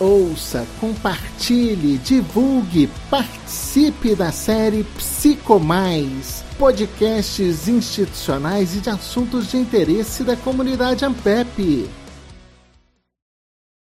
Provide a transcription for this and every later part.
ouça, compartilhe, divulgue, participe da série Psicomais, podcasts institucionais e de assuntos de interesse da comunidade Ampep.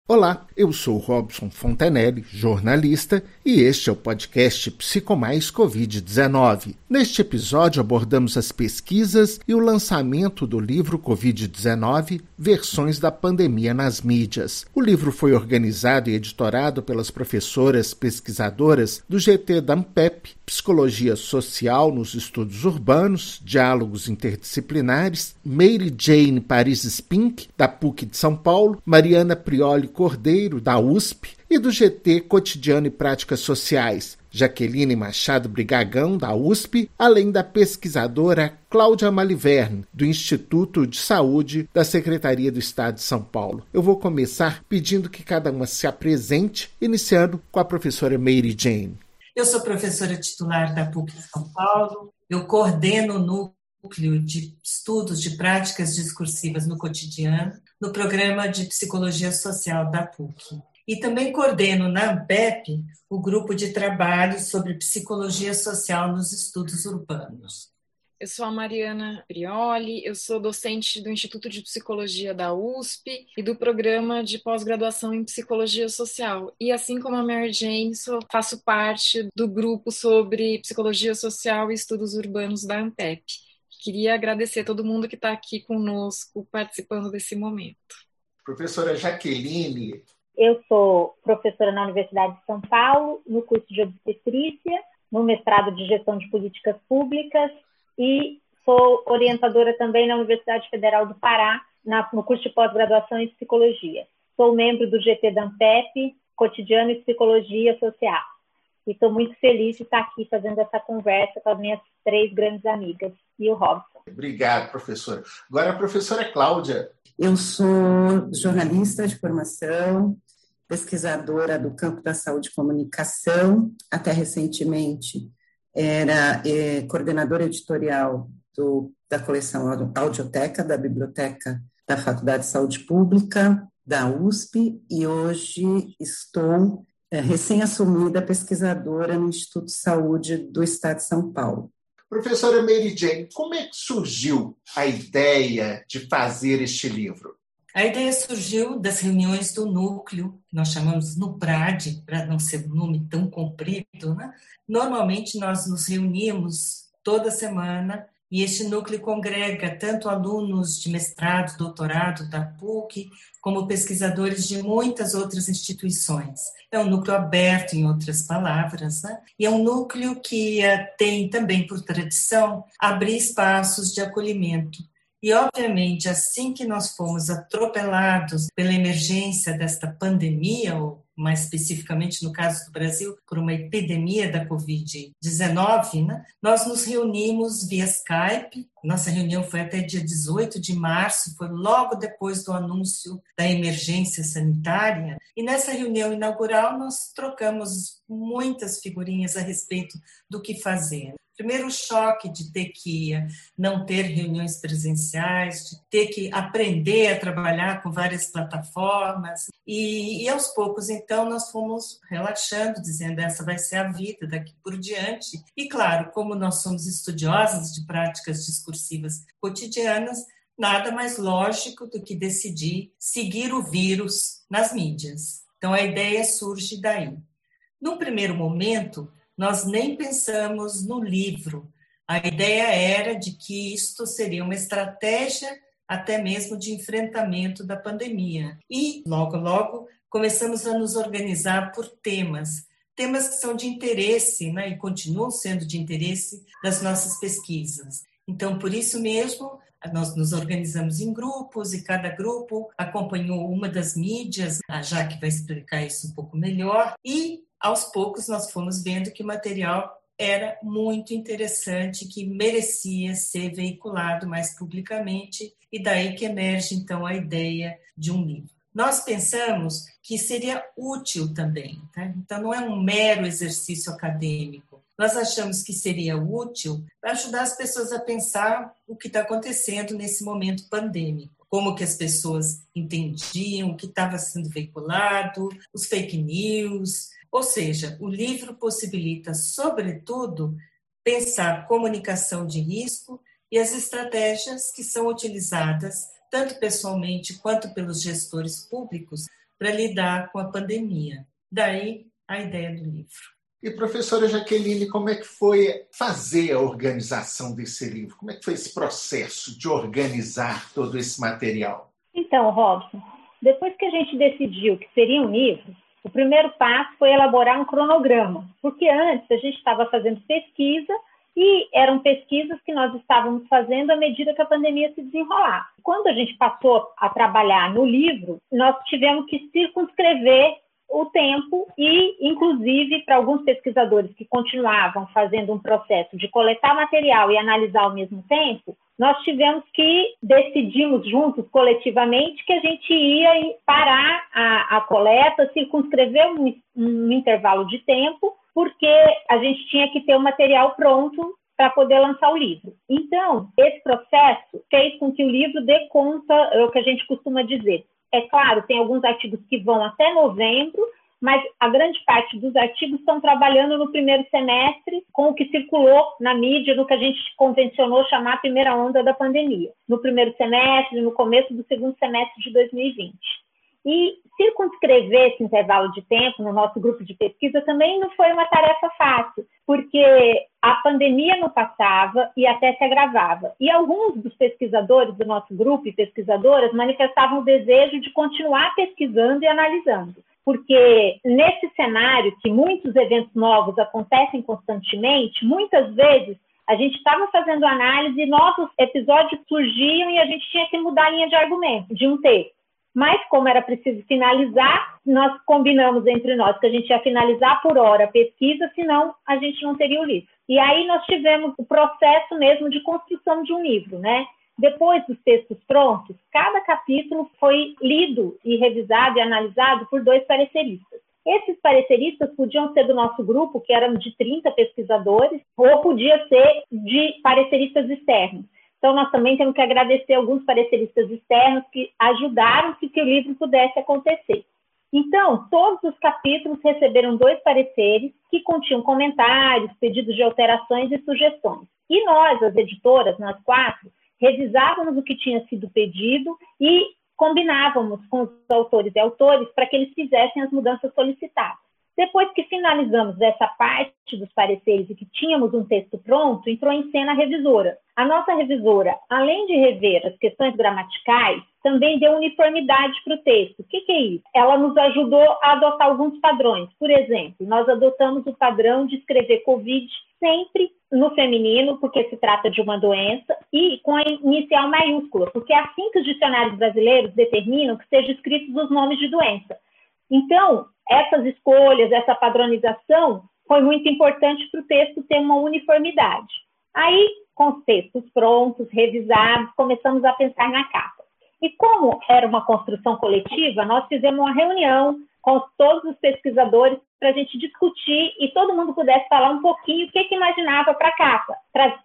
Olá, eu sou Robson Fontanelli, jornalista, e este é o podcast Psicomais Covid-19. Neste episódio abordamos as pesquisas e o lançamento do livro Covid-19 Versões da Pandemia nas Mídias. O livro foi organizado e editorado pelas professoras pesquisadoras do GT da Ampep, Psicologia Social nos Estudos Urbanos, Diálogos Interdisciplinares, Mary Jane Paris Spink, da PUC de São Paulo, Mariana Prioli Cordeiro, da USP, e do GT Cotidiano e Práticas Sociais, Jaqueline Machado Brigagão, da USP, além da pesquisadora Cláudia Maliverne, do Instituto de Saúde da Secretaria do Estado de São Paulo. Eu vou começar pedindo que cada uma se apresente, iniciando com a professora Mary Jane. Eu sou professora titular da PUC de São Paulo, eu coordeno o núcleo de estudos de práticas discursivas no cotidiano no programa de psicologia social da PUC. E também coordeno na AMPEP o grupo de trabalho sobre psicologia social nos estudos urbanos. Eu sou a Mariana Prioli, eu sou docente do Instituto de Psicologia da USP e do programa de pós-graduação em Psicologia Social. E assim como a Mary Jane, sou, faço parte do grupo sobre Psicologia Social e Estudos Urbanos da ANPEP. Queria agradecer a todo mundo que está aqui conosco participando desse momento. Professora Jaqueline. Eu sou professora na Universidade de São Paulo, no curso de obstetrícia, no mestrado de gestão de políticas públicas e sou orientadora também na Universidade Federal do Pará, na, no curso de pós-graduação em psicologia. Sou membro do GT da Ampep, Cotidiano e Psicologia Social. E estou muito feliz de estar aqui fazendo essa conversa com as minhas três grandes amigas e o Robson. Obrigado, professora. Agora a professora Cláudia. Eu sou jornalista de formação, pesquisadora do campo da saúde e comunicação, até recentemente era é, coordenadora editorial do, da coleção Audioteca, da Biblioteca da Faculdade de Saúde Pública, da USP, e hoje estou recém-assumida pesquisadora no Instituto de Saúde do Estado de São Paulo. Professora Mary Jane, como é que surgiu a ideia de fazer este livro? A ideia surgiu das reuniões do núcleo, que nós chamamos no BRAD, para não ser um nome tão comprido. Né? Normalmente nós nos reunimos toda semana e este núcleo congrega tanto alunos de mestrado, doutorado da PUC, como pesquisadores de muitas outras instituições. É um núcleo aberto, em outras palavras, né? e é um núcleo que eh, tem também por tradição abrir espaços de acolhimento e, obviamente, assim que nós fomos atropelados pela emergência desta pandemia, ou mais especificamente no caso do Brasil, por uma epidemia da Covid-19, né? nós nos reunimos via Skype. Nossa reunião foi até dia 18 de março, foi logo depois do anúncio da emergência sanitária. E nessa reunião inaugural, nós trocamos muitas figurinhas a respeito do que fazer. Primeiro, choque de ter que não ter reuniões presenciais, de ter que aprender a trabalhar com várias plataformas. E, e aos poucos, então, nós fomos relaxando, dizendo essa vai ser a vida daqui por diante. E, claro, como nós somos estudiosas de práticas discursivas cotidianas, nada mais lógico do que decidir seguir o vírus nas mídias. Então, a ideia surge daí. Num primeiro momento, nós nem pensamos no livro. A ideia era de que isto seria uma estratégia até mesmo de enfrentamento da pandemia. E logo, logo, começamos a nos organizar por temas, temas que são de interesse né, e continuam sendo de interesse das nossas pesquisas. Então, por isso mesmo, nós nos organizamos em grupos e cada grupo acompanhou uma das mídias, a Jaque vai explicar isso um pouco melhor, e aos poucos nós fomos vendo que o material era muito interessante, que merecia ser veiculado mais publicamente, e daí que emerge então a ideia de um livro. Nós pensamos que seria útil também, tá? então não é um mero exercício acadêmico. Nós achamos que seria útil para ajudar as pessoas a pensar o que está acontecendo nesse momento pandêmico. como que as pessoas entendiam, o que estava sendo veiculado, os fake news. Ou seja, o livro possibilita, sobretudo, pensar comunicação de risco e as estratégias que são utilizadas, tanto pessoalmente quanto pelos gestores públicos, para lidar com a pandemia. Daí a ideia do livro. E professora Jaqueline, como é que foi fazer a organização desse livro? Como é que foi esse processo de organizar todo esse material? Então, Robson, depois que a gente decidiu que seria um livro, o primeiro passo foi elaborar um cronograma, porque antes a gente estava fazendo pesquisa e eram pesquisas que nós estávamos fazendo à medida que a pandemia se desenrolava. Quando a gente passou a trabalhar no livro, nós tivemos que circunscrever o tempo e, inclusive, para alguns pesquisadores que continuavam fazendo um processo de coletar material e analisar ao mesmo tempo, nós tivemos que decidimos juntos, coletivamente, que a gente ia parar a, a coleta, circunscrever um, um intervalo de tempo, porque a gente tinha que ter o material pronto para poder lançar o livro. Então, esse processo fez com que o livro dê conta, é o que a gente costuma dizer, é claro, tem alguns artigos que vão até novembro, mas a grande parte dos artigos estão trabalhando no primeiro semestre com o que circulou na mídia, no que a gente convencionou chamar a primeira onda da pandemia, no primeiro semestre, no começo do segundo semestre de 2020. E circunscrever esse intervalo de tempo no nosso grupo de pesquisa também não foi uma tarefa fácil, porque a pandemia não passava e até se agravava. E alguns dos pesquisadores do nosso grupo e pesquisadoras manifestavam o desejo de continuar pesquisando e analisando. Porque nesse cenário que muitos eventos novos acontecem constantemente, muitas vezes a gente estava fazendo análise e novos episódios surgiam e a gente tinha que mudar a linha de argumento de um texto. Mas, como era preciso finalizar, nós combinamos entre nós que a gente ia finalizar por hora a pesquisa, senão a gente não teria o livro. E aí nós tivemos o processo mesmo de construção de um livro, né? Depois dos textos prontos, cada capítulo foi lido e revisado e analisado por dois pareceristas. Esses pareceristas podiam ser do nosso grupo, que eram de 30 pesquisadores, ou podia ser de pareceristas externos. Então, nós também temos que agradecer alguns pareceristas externos que ajudaram que, que o livro pudesse acontecer. Então, todos os capítulos receberam dois pareceres que continham comentários, pedidos de alterações e sugestões. E nós, as editoras, nós quatro, revisávamos o que tinha sido pedido e combinávamos com os autores e autores para que eles fizessem as mudanças solicitadas. Depois que finalizamos essa parte dos pareceres e que tínhamos um texto pronto, entrou em cena a revisora. A nossa revisora, além de rever as questões gramaticais, também deu uniformidade para o texto. O que, que, é isso? Ela nos ajudou a adotar alguns padrões. Por exemplo, nós adotamos o padrão de escrever Covid sempre no feminino, porque se trata de uma doença, e com a inicial maiúscula, porque é assim que os dicionários brasileiros determinam que sejam escritos os nomes de doença. Então, essas escolhas, essa padronização foi muito importante para o texto ter uma uniformidade. Aí, com os textos prontos, revisados, começamos a pensar na capa. E como era uma construção coletiva, nós fizemos uma reunião com todos os pesquisadores para a gente discutir e todo mundo pudesse falar um pouquinho o que, que imaginava para a capa,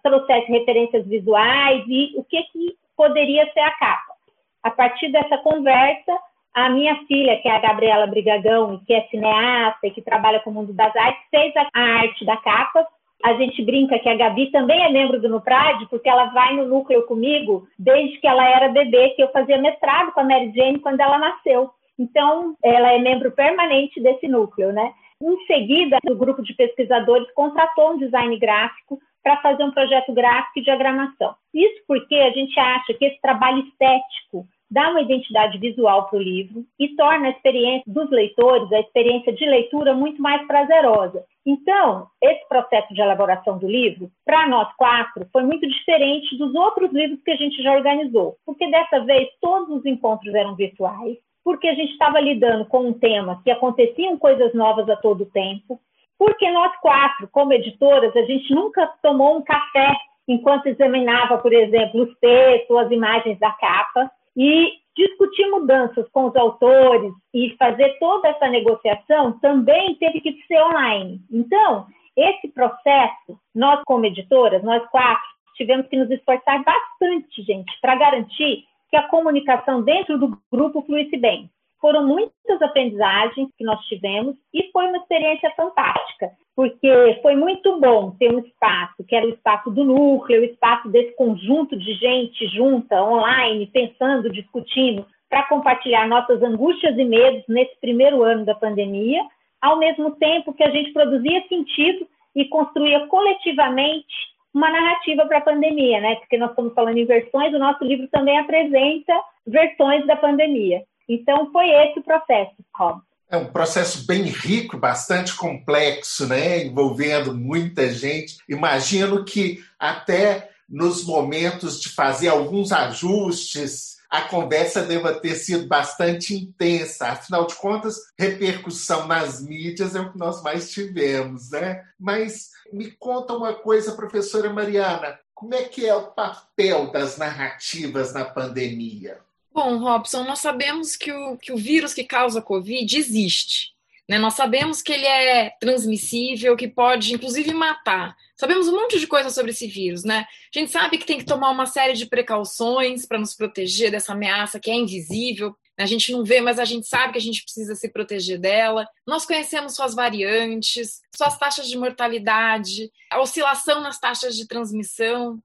trouxesse referências visuais e o que, que poderia ser a capa. A partir dessa conversa, a minha filha, que é a Gabriela Brigagão, que é cineasta e que trabalha com o mundo das artes, fez a arte da capa. A gente brinca que a Gabi também é membro do Nuprad, porque ela vai no núcleo comigo desde que ela era bebê, que eu fazia mestrado com a Mary Jane quando ela nasceu. Então, ela é membro permanente desse núcleo, né? Em seguida, o grupo de pesquisadores contratou um design gráfico para fazer um projeto gráfico e diagramação. Isso porque a gente acha que esse trabalho estético dá uma identidade visual para o livro e torna a experiência dos leitores, a experiência de leitura, muito mais prazerosa. Então, esse processo de elaboração do livro, para nós quatro, foi muito diferente dos outros livros que a gente já organizou, porque dessa vez todos os encontros eram virtuais, porque a gente estava lidando com um tema que aconteciam coisas novas a todo tempo, porque nós quatro, como editoras, a gente nunca tomou um café enquanto examinava, por exemplo, os textos, as imagens da capa. E discutir mudanças com os autores e fazer toda essa negociação também teve que ser online. Então, esse processo, nós como editoras, nós quatro, tivemos que nos esforçar bastante, gente, para garantir que a comunicação dentro do grupo fluísse bem. Foram muitas aprendizagens que nós tivemos e foi uma experiência fantástica, porque foi muito bom ter um espaço, que era o espaço do núcleo, o espaço desse conjunto de gente junta, online, pensando, discutindo, para compartilhar nossas angústias e medos nesse primeiro ano da pandemia, ao mesmo tempo que a gente produzia sentido e construía coletivamente uma narrativa para a pandemia, né? Porque nós estamos falando em versões, o nosso livro também apresenta versões da pandemia. Então, foi esse o processo, Rob. É um processo bem rico, bastante complexo, né? envolvendo muita gente. Imagino que até nos momentos de fazer alguns ajustes, a conversa deva ter sido bastante intensa. Afinal de contas, repercussão nas mídias é o que nós mais tivemos, né? Mas me conta uma coisa, professora Mariana, como é que é o papel das narrativas na pandemia? Bom, Robson, nós sabemos que o, que o vírus que causa Covid existe. Né? Nós sabemos que ele é transmissível, que pode, inclusive, matar. Sabemos um monte de coisa sobre esse vírus, né? A gente sabe que tem que tomar uma série de precauções para nos proteger dessa ameaça que é invisível. A gente não vê, mas a gente sabe que a gente precisa se proteger dela. Nós conhecemos suas variantes, suas taxas de mortalidade, a oscilação nas taxas de transmissão.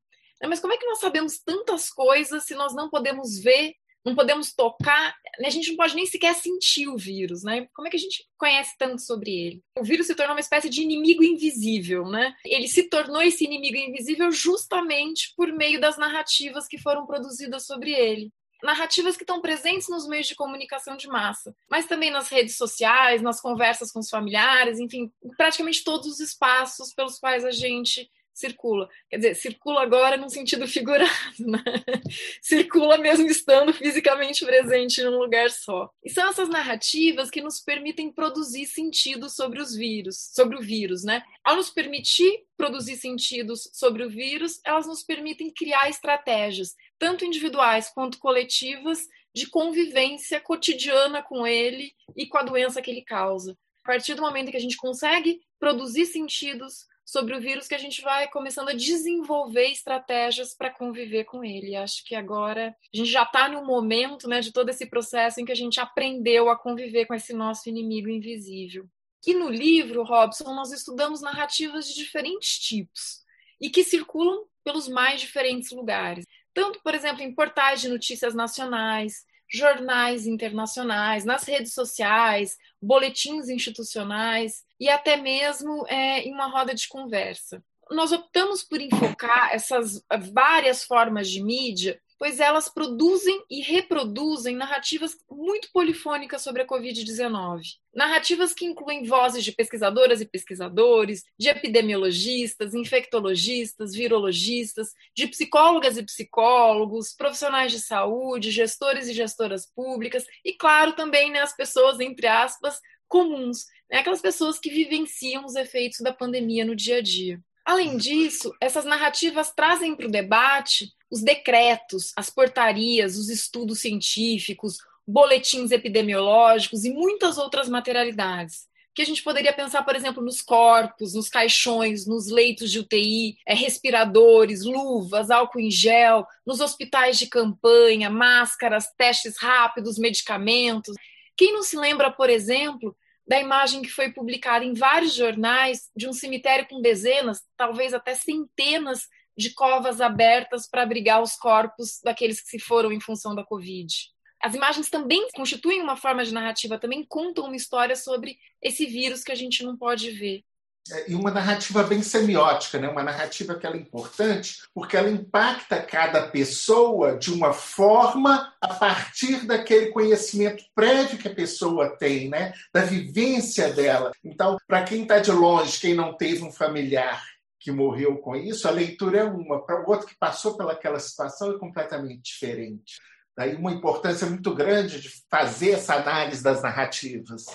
Mas como é que nós sabemos tantas coisas se nós não podemos ver não podemos tocar, a gente não pode nem sequer sentir o vírus, né? Como é que a gente conhece tanto sobre ele? O vírus se tornou uma espécie de inimigo invisível, né? Ele se tornou esse inimigo invisível justamente por meio das narrativas que foram produzidas sobre ele narrativas que estão presentes nos meios de comunicação de massa, mas também nas redes sociais, nas conversas com os familiares, enfim, praticamente todos os espaços pelos quais a gente circula. Quer dizer, circula agora num sentido figurado, né? circula mesmo estando fisicamente presente num lugar só. E são essas narrativas que nos permitem produzir sentidos sobre os vírus, sobre o vírus, né? Ao nos permitir produzir sentidos sobre o vírus, elas nos permitem criar estratégias, tanto individuais quanto coletivas, de convivência cotidiana com ele e com a doença que ele causa. A partir do momento que a gente consegue produzir sentidos sobre o vírus que a gente vai começando a desenvolver estratégias para conviver com ele. Acho que agora a gente já está no momento né, de todo esse processo em que a gente aprendeu a conviver com esse nosso inimigo invisível. E no livro, Robson, nós estudamos narrativas de diferentes tipos e que circulam pelos mais diferentes lugares. Tanto, por exemplo, em portais de notícias nacionais, jornais internacionais, nas redes sociais, boletins institucionais e até mesmo é, em uma roda de conversa. Nós optamos por enfocar essas várias formas de mídia pois elas produzem e reproduzem narrativas muito polifônicas sobre a Covid-19. Narrativas que incluem vozes de pesquisadoras e pesquisadores, de epidemiologistas, infectologistas, virologistas, de psicólogas e psicólogos, profissionais de saúde, gestores e gestoras públicas, e, claro, também né, as pessoas, entre aspas, comuns, né, aquelas pessoas que vivenciam os efeitos da pandemia no dia a dia. Além disso, essas narrativas trazem para o debate os decretos, as portarias, os estudos científicos, boletins epidemiológicos e muitas outras materialidades. Que a gente poderia pensar, por exemplo, nos corpos, nos caixões, nos leitos de UTI, é, respiradores, luvas, álcool em gel, nos hospitais de campanha, máscaras, testes rápidos, medicamentos. Quem não se lembra, por exemplo, da imagem que foi publicada em vários jornais de um cemitério com dezenas, talvez até centenas de covas abertas para abrigar os corpos daqueles que se foram em função da Covid. As imagens também constituem uma forma de narrativa, também contam uma história sobre esse vírus que a gente não pode ver. É, e uma narrativa bem semiótica, né? uma narrativa que é importante porque ela impacta cada pessoa de uma forma a partir daquele conhecimento prévio que a pessoa tem, né? da vivência dela. Então, para quem está de longe, quem não teve um familiar que morreu com isso, a leitura é uma, para o outro que passou pelaquela situação é completamente diferente. Daí uma importância muito grande de fazer essa análise das narrativas.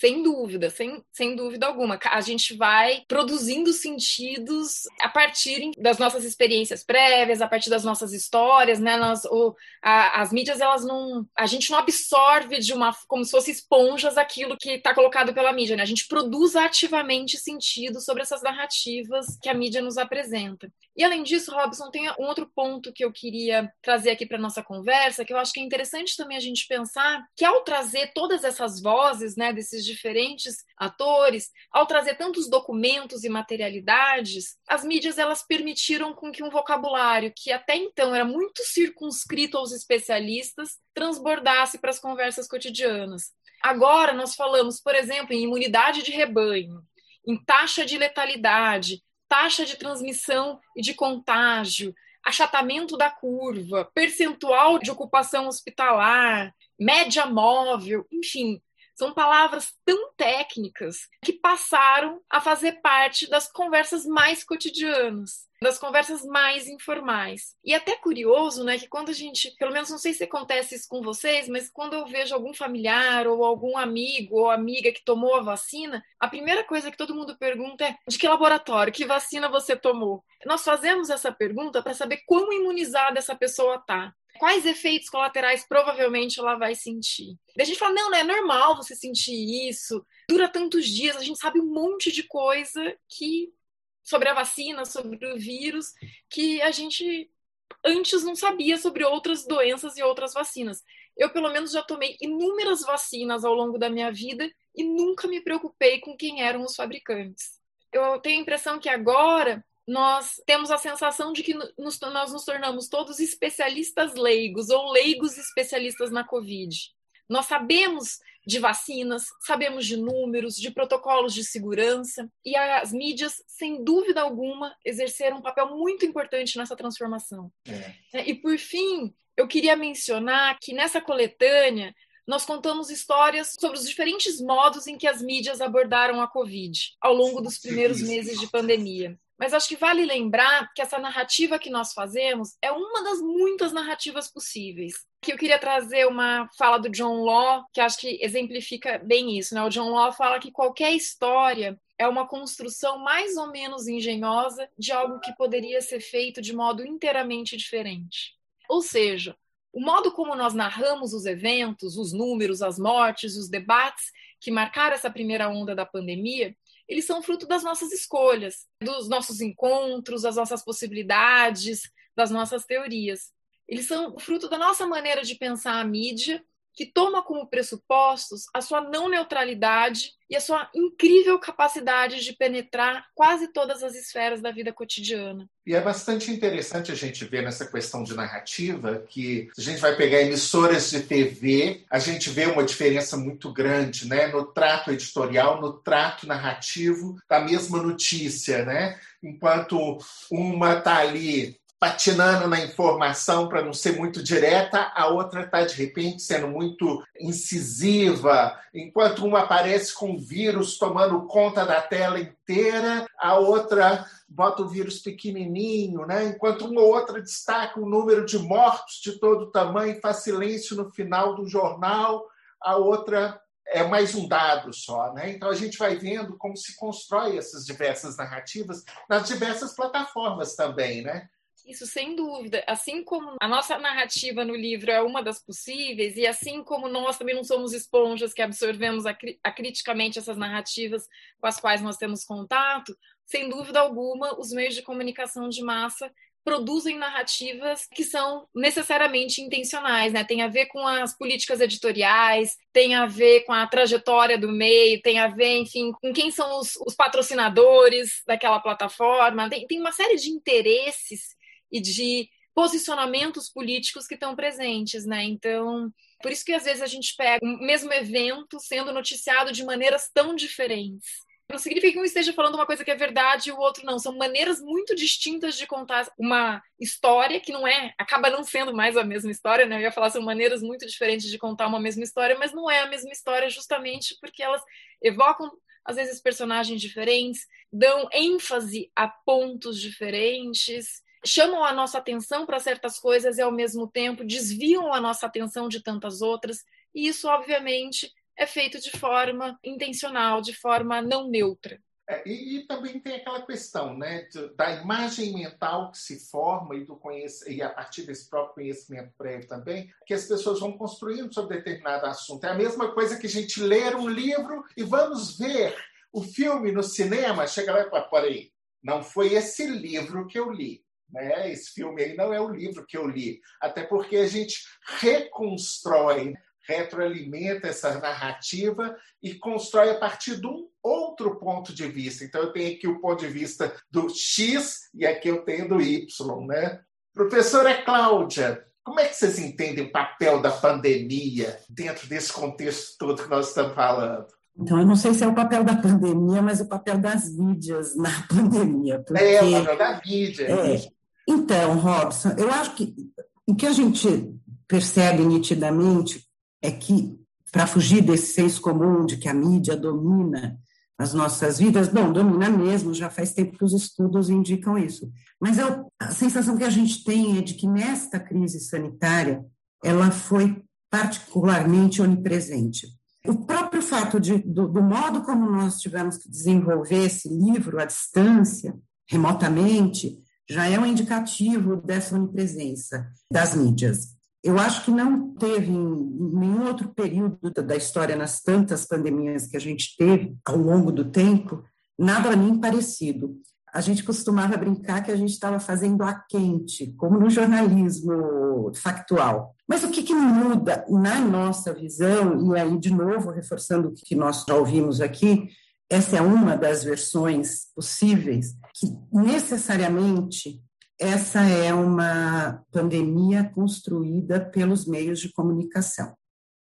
Sem dúvida, sem, sem dúvida alguma. A gente vai produzindo sentidos a partir das nossas experiências prévias, a partir das nossas histórias, né? Nós, o, a, as mídias, elas não. A gente não absorve de uma. como se fosse esponjas aquilo que está colocado pela mídia, né? A gente produz ativamente sentido sobre essas narrativas que a mídia nos apresenta. E além disso, Robson, tem um outro ponto que eu queria trazer aqui para nossa conversa, que eu acho que é interessante também a gente pensar que ao trazer todas essas vozes, né, desses diferentes atores, ao trazer tantos documentos e materialidades, as mídias elas permitiram com que um vocabulário que até então era muito circunscrito aos especialistas transbordasse para as conversas cotidianas. Agora nós falamos, por exemplo, em imunidade de rebanho, em taxa de letalidade, taxa de transmissão e de contágio, achatamento da curva, percentual de ocupação hospitalar, média móvel, enfim, são palavras tão técnicas que passaram a fazer parte das conversas mais cotidianas, das conversas mais informais. E até curioso, né, que quando a gente, pelo menos não sei se acontece isso com vocês, mas quando eu vejo algum familiar ou algum amigo ou amiga que tomou a vacina, a primeira coisa que todo mundo pergunta é: de que laboratório, que vacina você tomou? Nós fazemos essa pergunta para saber quão imunizada essa pessoa está quais efeitos colaterais provavelmente ela vai sentir. Daí a gente fala, não, não é normal você sentir isso, dura tantos dias, a gente sabe um monte de coisa que sobre a vacina, sobre o vírus, que a gente antes não sabia sobre outras doenças e outras vacinas. Eu, pelo menos, já tomei inúmeras vacinas ao longo da minha vida e nunca me preocupei com quem eram os fabricantes. Eu tenho a impressão que agora nós temos a sensação de que nos, nós nos tornamos todos especialistas leigos ou leigos especialistas na Covid. Nós sabemos de vacinas, sabemos de números, de protocolos de segurança, e as mídias, sem dúvida alguma, exerceram um papel muito importante nessa transformação. É. é e, por fim, eu queria mencionar que nessa coletânea nós contamos histórias sobre os diferentes modos em que as mídias abordaram a Covid ao longo dos primeiros meses de pandemia. Mas acho que vale lembrar que essa narrativa que nós fazemos é uma das muitas narrativas possíveis. Que eu queria trazer uma fala do John Law, que acho que exemplifica bem isso. Né? O John Law fala que qualquer história é uma construção mais ou menos engenhosa de algo que poderia ser feito de modo inteiramente diferente. Ou seja, o modo como nós narramos os eventos, os números, as mortes, os debates que marcaram essa primeira onda da pandemia eles são fruto das nossas escolhas, dos nossos encontros, das nossas possibilidades, das nossas teorias. Eles são fruto da nossa maneira de pensar a mídia que toma como pressupostos a sua não neutralidade e a sua incrível capacidade de penetrar quase todas as esferas da vida cotidiana. E é bastante interessante a gente ver nessa questão de narrativa que a gente vai pegar emissoras de TV, a gente vê uma diferença muito grande, né, no trato editorial, no trato narrativo da mesma notícia, né? Enquanto uma está ali patinando na informação para não ser muito direta, a outra está, de repente, sendo muito incisiva. Enquanto uma aparece com o vírus tomando conta da tela inteira, a outra bota o vírus pequenininho, né? enquanto uma ou outra destaca o número de mortos de todo tamanho e faz silêncio no final do jornal, a outra é mais um dado só, né? Então a gente vai vendo como se constrói essas diversas narrativas nas diversas plataformas também, né? Isso, sem dúvida. Assim como a nossa narrativa no livro é uma das possíveis, e assim como nós também não somos esponjas que absorvemos acriticamente essas narrativas com as quais nós temos contato, sem dúvida alguma, os meios de comunicação de massa produzem narrativas que são necessariamente intencionais, né? Tem a ver com as políticas editoriais, tem a ver com a trajetória do meio, tem a ver, enfim, com quem são os, os patrocinadores daquela plataforma. Tem, tem uma série de interesses e de posicionamentos políticos que estão presentes, né? Então, por isso que às vezes a gente pega o mesmo evento sendo noticiado de maneiras tão diferentes. Não significa que um esteja falando uma coisa que é verdade e o outro não. São maneiras muito distintas de contar uma história que não é, acaba não sendo mais a mesma história, né? Eu ia falar, são maneiras muito diferentes de contar uma mesma história, mas não é a mesma história justamente porque elas evocam às vezes personagens diferentes, dão ênfase a pontos diferentes chamam a nossa atenção para certas coisas e, ao mesmo tempo, desviam a nossa atenção de tantas outras. E isso, obviamente, é feito de forma intencional, de forma não neutra. É, e, e, também tem aquela questão né, da imagem mental que se forma e, do e a partir desse próprio conhecimento prévio também, que as pessoas vão construindo sobre determinado assunto. É a mesma coisa que a gente ler um livro e vamos ver o filme no cinema, chega lá e fala, peraí, não foi esse livro que eu li. Né? Esse filme aí não é o livro que eu li. Até porque a gente reconstrói retroalimenta essa narrativa e constrói a partir de um outro ponto de vista. Então, eu tenho aqui o ponto de vista do X e aqui eu tenho do Y, né? Professora Cláudia, como é que vocês entendem o papel da pandemia dentro desse contexto todo que nós estamos falando? Então, eu não sei se é o papel da pandemia, mas o papel das mídias na pandemia. Porque... É, o papel da mídia. É. Então, Robson, eu acho que o que a gente percebe nitidamente é que, para fugir desse senso comum de que a mídia domina as nossas vidas, bom, domina mesmo, já faz tempo que os estudos indicam isso. Mas eu, a sensação que a gente tem é de que nesta crise sanitária, ela foi particularmente onipresente. O próprio fato de, do, do modo como nós tivemos que desenvolver esse livro à distância, remotamente, já é um indicativo dessa onipresença das mídias. Eu acho que não teve em nenhum outro período da história, nas tantas pandemias que a gente teve ao longo do tempo, nada nem parecido. A gente costumava brincar que a gente estava fazendo a quente, como no jornalismo factual. Mas o que, que muda na nossa visão, e aí, de novo, reforçando o que nós já ouvimos aqui, essa é uma das versões possíveis, que necessariamente essa é uma pandemia construída pelos meios de comunicação.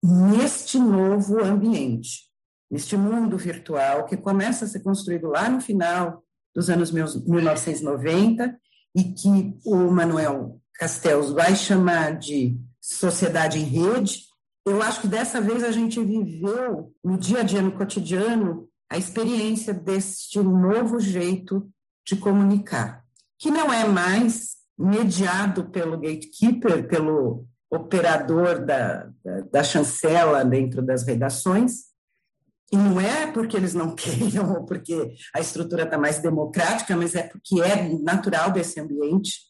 Neste novo ambiente, neste mundo virtual que começa a ser construído lá no final dos anos 1990 e que o Manuel Castells vai chamar de sociedade em rede, eu acho que dessa vez a gente viveu no dia a dia, no cotidiano, a experiência deste novo jeito de comunicar que não é mais mediado pelo gatekeeper, pelo operador da, da, da chancela dentro das redações, e não é porque eles não queiram ou porque a estrutura está mais democrática, mas é porque é natural desse ambiente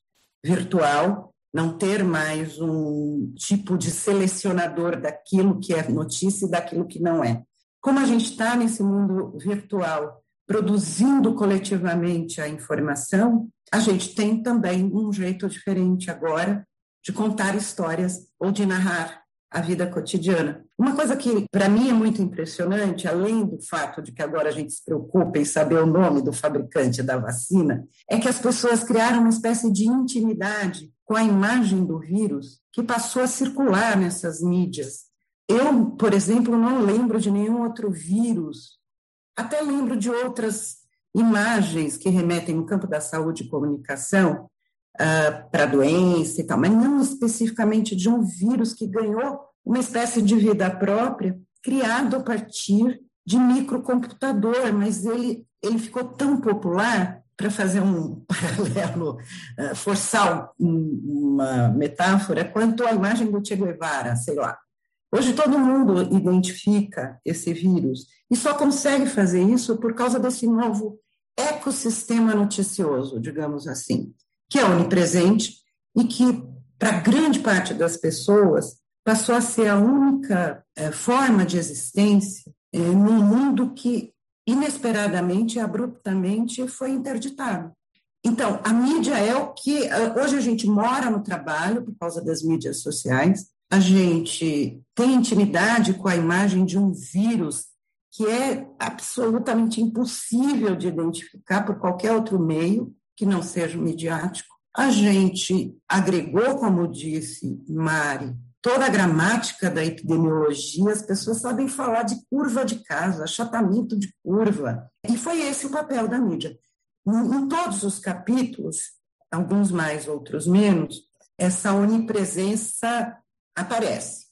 virtual não ter mais um tipo de selecionador daquilo que é notícia e daquilo que não é. Como a gente está nesse mundo virtual produzindo coletivamente a informação, a gente tem também um jeito diferente agora de contar histórias ou de narrar a vida cotidiana. Uma coisa que para mim é muito impressionante, além do fato de que agora a gente se preocupa em saber o nome do fabricante da vacina, é que as pessoas criaram uma espécie de intimidade com a imagem do vírus que passou a circular nessas mídias. Eu, por exemplo, não lembro de nenhum outro vírus até lembro de outras imagens que remetem no campo da saúde e comunicação uh, ah, para doença e tal, mas não especificamente de um vírus que ganhou uma espécie de vida própria, criado a partir de microcomputador, mas ele, ele ficou tão popular, para fazer um paralelo, uh, forçar uma metáfora, quanto a imagem do Che Guevara, sei lá. Hoje todo mundo identifica esse vírus e só consegue fazer isso por causa desse novo ecossistema noticioso, digamos assim, que é onipresente e que, para grande parte das pessoas, passou a ser a única é, forma de existência é, num mundo que, inesperadamente e abruptamente, foi interditado. Então, a mídia é o que. Hoje a gente mora no trabalho por causa das mídias sociais, a gente tem intimidade com a imagem de um vírus que é absolutamente impossível de identificar por qualquer outro meio que não seja midiático. A gente agregou, como disse Mari, toda a gramática da epidemiologia, as pessoas sabem falar de curva de caso, achatamento de curva. E foi esse o papel da mídia. Em todos os capítulos, alguns mais, outros menos, essa onipresença aparece.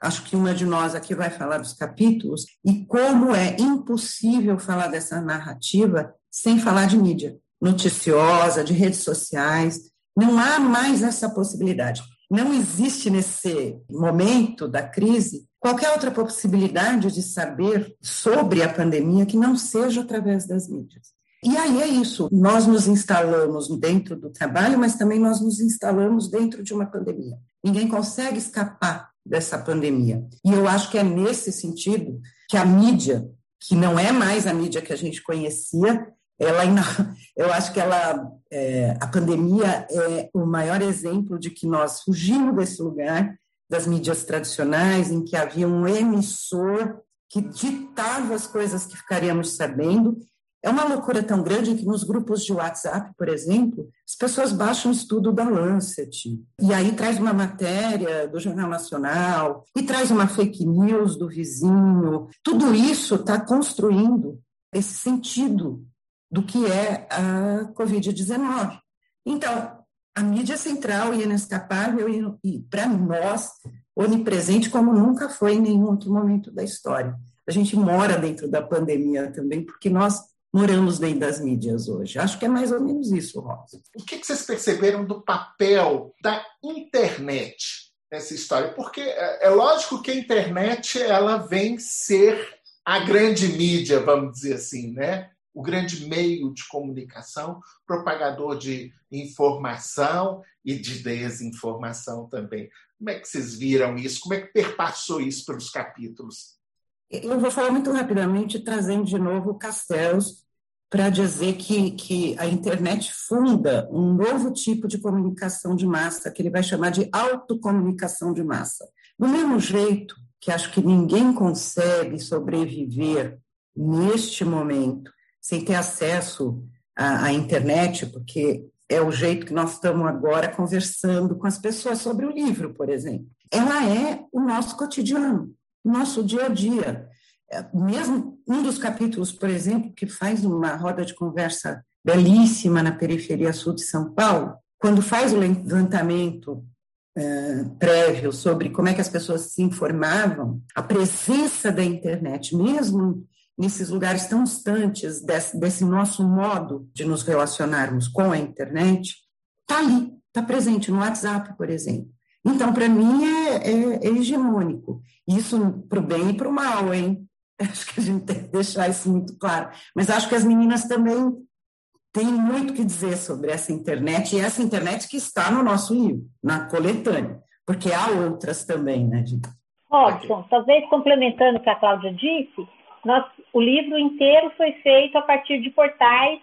Acho que uma de nós aqui vai falar dos capítulos e como é impossível falar dessa narrativa sem falar de mídia noticiosa, de redes sociais. Não há mais essa possibilidade. Não existe nesse momento da crise qualquer outra possibilidade de saber sobre a pandemia que não seja através das mídias. E aí é isso, nós nos instalamos dentro do trabalho, mas também nós nos instalamos dentro de uma pandemia. Ninguém consegue escapar dessa pandemia. E eu acho que é nesse sentido que a mídia, que não é mais a mídia que a gente conhecia, ela eu acho que ela é, a pandemia é o maior exemplo de que nós fugimos desse lugar das mídias tradicionais em que havia um emissor que ditava as coisas que ficaríamos sabendo é uma loucura tão grande que nos grupos de WhatsApp, por exemplo, as pessoas baixam estudo da Lancet, e aí traz uma matéria do Jornal Nacional, e traz uma fake news do vizinho. Tudo isso está construindo esse sentido do que é a Covid-19. Então, a mídia central e inescapável e para nós, onipresente como nunca foi em nenhum outro momento da história. A gente mora dentro da pandemia também, porque nós moramos dentro das mídias hoje. Acho que é mais ou menos isso, Rosa. O que vocês perceberam do papel da internet nessa história? Porque é, é lógico que a internet ela vem ser a grande mídia, vamos dizer assim, né? o grande meio de comunicação, propagador de informação e de desinformação também. Como é que vocês viram isso? Como é que perpassou isso pelos capítulos? Eu vou falar muito rapidamente, trazendo de novo Castells, para dizer que, que a internet funda um novo tipo de comunicação de massa, que ele vai chamar de autocomunicação de massa. Do mesmo jeito que acho que ninguém consegue sobreviver neste momento sem ter acesso à, à internet, porque é o jeito que nós estamos agora conversando com as pessoas sobre o livro, por exemplo. Ela é o nosso cotidiano, o nosso dia a dia. É, mesmo um dos capítulos, por exemplo, que faz uma roda de conversa belíssima na periferia sul de São Paulo, quando faz o levantamento é, prévio sobre como é que as pessoas se informavam, a presença da internet, mesmo nesses lugares tão distantes desse, desse nosso modo de nos relacionarmos com a internet, está ali, está presente no WhatsApp, por exemplo. Então, para mim, é, é, é hegemônico. Isso para o bem e para o mal, hein? Acho que a gente tem que deixar isso muito claro. Mas acho que as meninas também têm muito que dizer sobre essa internet, e essa internet que está no nosso livro, na coletânea, porque há outras também, né, gente? Robson, talvez complementando o que a Cláudia disse, nós, o livro inteiro foi feito a partir de portais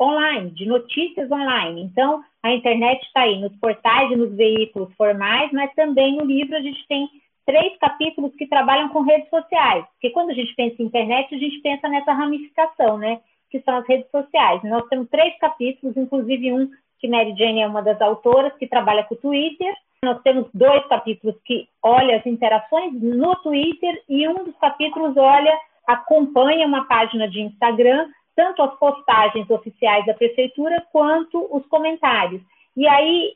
online, de notícias online. Então, a internet está aí nos portais e nos veículos formais, mas também no livro a gente tem três capítulos que trabalham com redes sociais. Porque quando a gente pensa em internet, a gente pensa nessa ramificação, né? Que são as redes sociais. Nós temos três capítulos, inclusive um que Mary Jane é uma das autoras, que trabalha com o Twitter. Nós temos dois capítulos que olha as interações no Twitter e um dos capítulos olha acompanha uma página de Instagram, tanto as postagens oficiais da prefeitura quanto os comentários. E aí,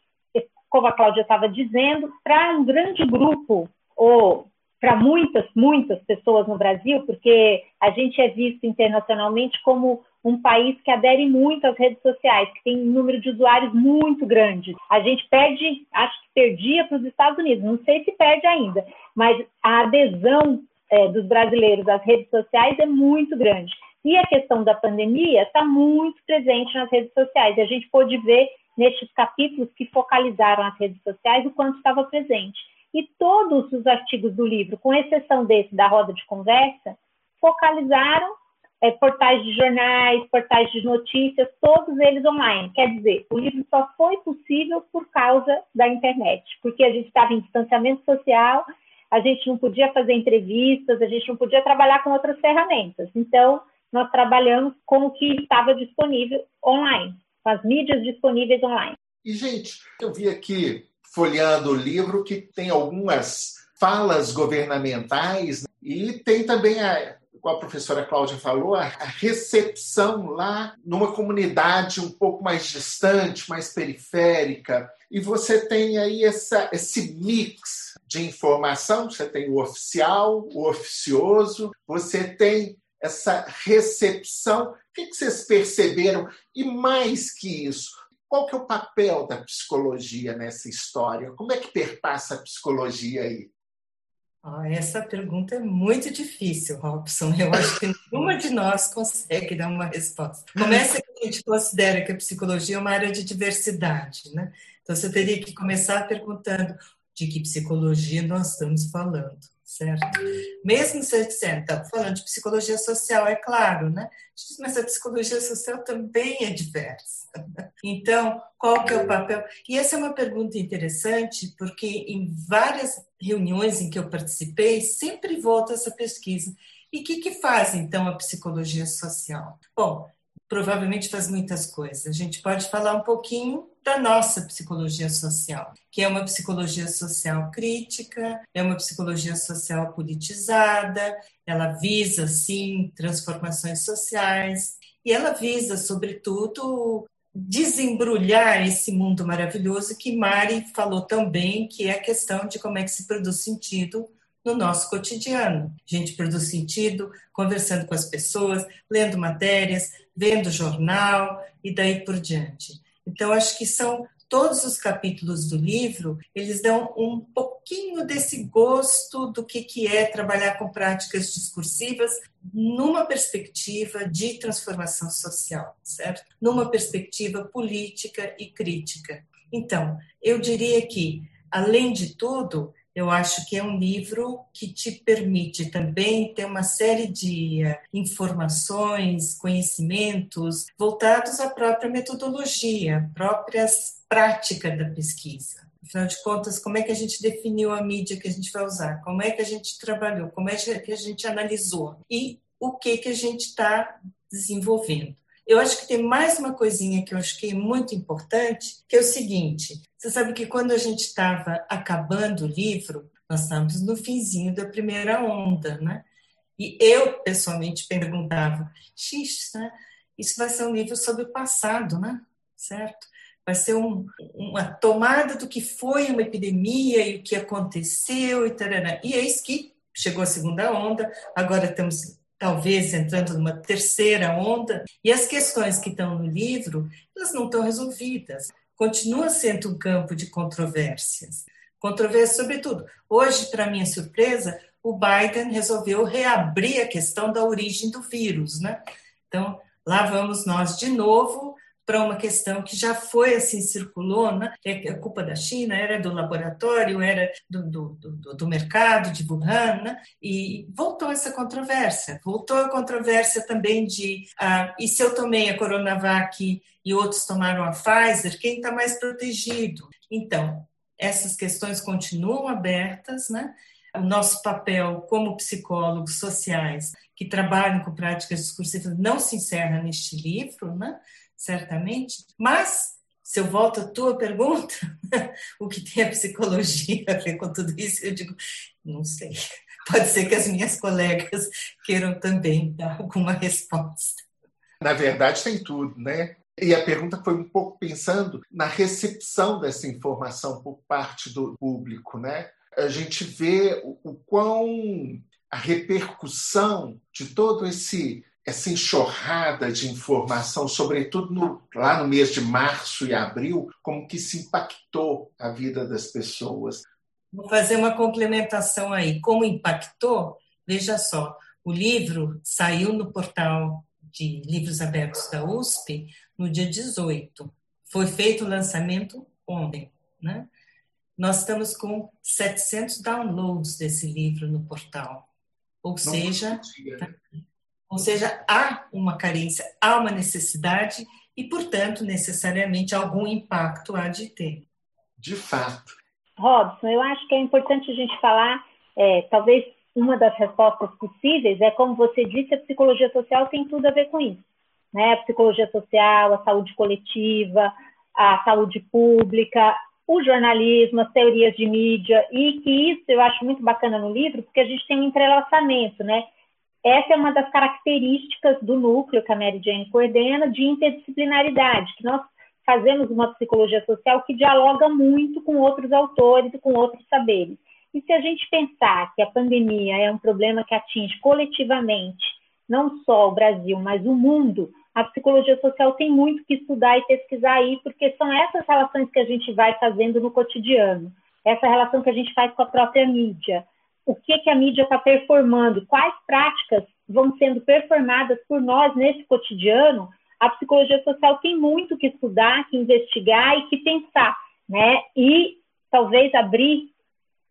como a Cláudia estava dizendo, para um grande grupo, ou para muitas, muitas pessoas no Brasil, porque a gente é visto internacionalmente como um país que adere muito às redes sociais, que tem um número de usuários muito grande. A gente perde, acho que perdia para os Estados Unidos, não sei se perde ainda, mas a adesão é, dos brasileiros às redes sociais é muito grande. E a questão da pandemia está muito presente nas redes sociais. E a gente pôde ver nestes capítulos que focalizaram as redes sociais o quanto estava presente. E todos os artigos do livro, com exceção desse da roda de conversa, focalizaram é, portais de jornais, portais de notícias, todos eles online. Quer dizer, o livro só foi possível por causa da internet, porque a gente estava em distanciamento social a gente não podia fazer entrevistas, a gente não podia trabalhar com outras ferramentas. Então, nós trabalhamos com o que estava disponível online, com as mídias disponíveis online. E, gente, eu vi aqui, folheando o livro, que tem algumas falas governamentais e tem também a, como a professora Cláudia falou, a recepção lá numa comunidade um pouco mais distante, mais periférica. E você tem aí essa, esse mix de informação, você tem o oficial, o oficioso, você tem essa recepção. O que vocês perceberam? E mais que isso, qual que é o papel da psicologia nessa história? Como é que perpassa a psicologia aí? Ah, essa pergunta é muito difícil, Robson. Eu acho que nenhuma de nós consegue dar uma resposta. Começa que a gente considera que a psicologia é uma área de diversidade, né? Então você teria que começar perguntando de que psicologia nós estamos falando certo? Mesmo se disser, então, falando de psicologia social, é claro, né? Mas a psicologia social também é diversa. Então, qual que é o papel? E essa é uma pergunta interessante, porque em várias reuniões em que eu participei, sempre volta essa pesquisa. E o que, que faz, então, a psicologia social? Bom, provavelmente faz muitas coisas. A gente pode falar um pouquinho da nossa psicologia social, que é uma psicologia social crítica, é uma psicologia social politizada, ela visa, sim, transformações sociais, e ela visa, sobretudo, desembrulhar esse mundo maravilhoso que Mari falou também, que é a questão de como é que se produz sentido no nosso cotidiano. A gente produz sentido conversando com as pessoas, lendo matérias, vendo jornal e daí por diante. Então, acho que são todos os capítulos do livro, eles dão um pouquinho desse gosto do que, que é trabalhar com práticas discursivas numa perspectiva de transformação social, certo? Numa perspectiva política e crítica. Então, eu diria que, além de tudo, eu acho que é um livro que te permite também ter uma série de eh, informações, conhecimentos voltados à própria metodologia, próprias práticas da pesquisa. Afinal de contas, como é que a gente definiu a mídia que a gente vai usar? Como é que a gente trabalhou? Como é que a gente analisou? E o que que a gente está desenvolvendo? Eu acho que tem mais uma coisinha que eu acho que é muito importante, que é o seguinte: você sabe que quando a gente estava acabando o livro, nós estávamos no finzinho da primeira onda, né? E eu, pessoalmente, perguntava, X, né? Isso vai ser um livro sobre o passado, né? Certo? Vai ser um, uma tomada do que foi uma epidemia e o que aconteceu e tal. E eis que chegou a segunda onda, agora estamos talvez entrando numa terceira onda, e as questões que estão no livro, elas não estão resolvidas. Continua sendo um campo de controvérsias. Controvérsias, sobretudo. Hoje, para minha surpresa, o Biden resolveu reabrir a questão da origem do vírus, né? Então, lá vamos nós de novo para uma questão que já foi assim, circulou, né? é, é culpa da China, era do laboratório, era do, do, do, do mercado de Wuhan, né? e voltou essa controvérsia. Voltou a controvérsia também de, ah, e se eu tomei a Coronavac e outros tomaram a Pfizer, quem está mais protegido? Então, essas questões continuam abertas, né? o nosso papel como psicólogos sociais que trabalham com práticas discursivas não se encerra neste livro, né? Certamente, mas se eu volto à tua pergunta, o que tem a psicologia a ver com tudo isso, eu digo, não sei. Pode ser que as minhas colegas queiram também dar alguma resposta. Na verdade, tem tudo, né? E a pergunta foi um pouco pensando na recepção dessa informação por parte do público, né? A gente vê o, quão a repercussão de todo esse essa enxurrada de informação, sobretudo no, lá no mês de março e abril, como que se impactou a vida das pessoas. Vou fazer uma complementação aí. Como impactou? Veja só, o livro saiu no portal de livros abertos da USP no dia 18. Foi feito o lançamento ontem, né? Nós estamos com 700 downloads desse livro no portal. Ou Não seja, ou seja, há uma carência, há uma necessidade e, portanto, necessariamente algum impacto há de ter. De fato. Robson, eu acho que é importante a gente falar, é, talvez uma das respostas possíveis é, como você disse, a psicologia social tem tudo a ver com isso. Né? A psicologia social, a saúde coletiva, a saúde pública, o jornalismo, as teorias de mídia, e que isso eu acho muito bacana no livro, porque a gente tem um entrelaçamento, né? Essa é uma das características do núcleo que a Mary Jane coordena de interdisciplinaridade, que nós fazemos uma psicologia social que dialoga muito com outros autores e com outros saberes. E se a gente pensar que a pandemia é um problema que atinge coletivamente não só o Brasil, mas o mundo, a psicologia social tem muito que estudar e pesquisar aí, porque são essas relações que a gente vai fazendo no cotidiano, essa relação que a gente faz com a própria mídia, o que, que a mídia está performando, quais práticas vão sendo performadas por nós nesse cotidiano, a psicologia social tem muito que estudar, que investigar e que pensar, né? E talvez abrir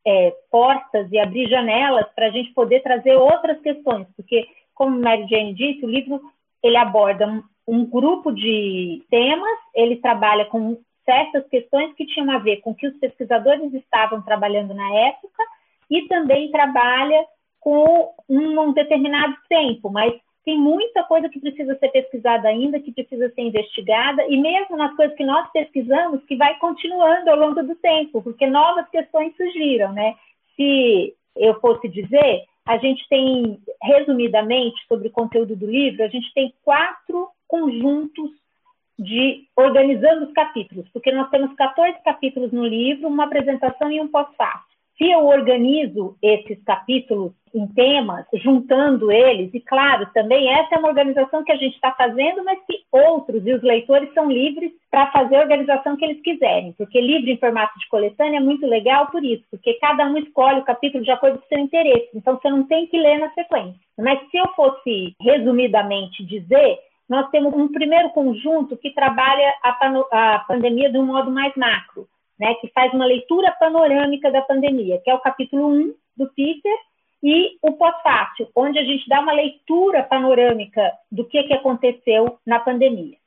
é, portas e abrir janelas para a gente poder trazer outras questões, porque, como Mary Jane disse, o livro ele aborda um, um grupo de temas, ele trabalha com certas questões que tinham a ver com o que os pesquisadores estavam trabalhando na época e também trabalha com um determinado tempo, mas tem muita coisa que precisa ser pesquisada ainda, que precisa ser investigada, e mesmo nas coisas que nós pesquisamos, que vai continuando ao longo do tempo, porque novas questões surgiram, né? Se eu fosse dizer, a gente tem, resumidamente, sobre o conteúdo do livro, a gente tem quatro conjuntos de organizando os capítulos, porque nós temos 14 capítulos no livro, uma apresentação e um pós-fácil se eu organizo esses capítulos em temas, juntando eles, e claro, também essa é uma organização que a gente está fazendo, mas que outros e os leitores são livres para fazer a organização que eles quiserem, porque livro em formato de coletânea é muito legal por isso, porque cada um escolhe o capítulo de acordo com o seu interesse, então você não tem que ler na sequência. Mas se eu fosse resumidamente dizer, nós temos um primeiro conjunto que trabalha a, a pandemia de um modo mais macro né, que faz uma leitura panorâmica da pandemia, que é o capítulo 1 do Peter, e o pós-fácil, onde a gente dá uma leitura panorâmica do que, que aconteceu na pandemia.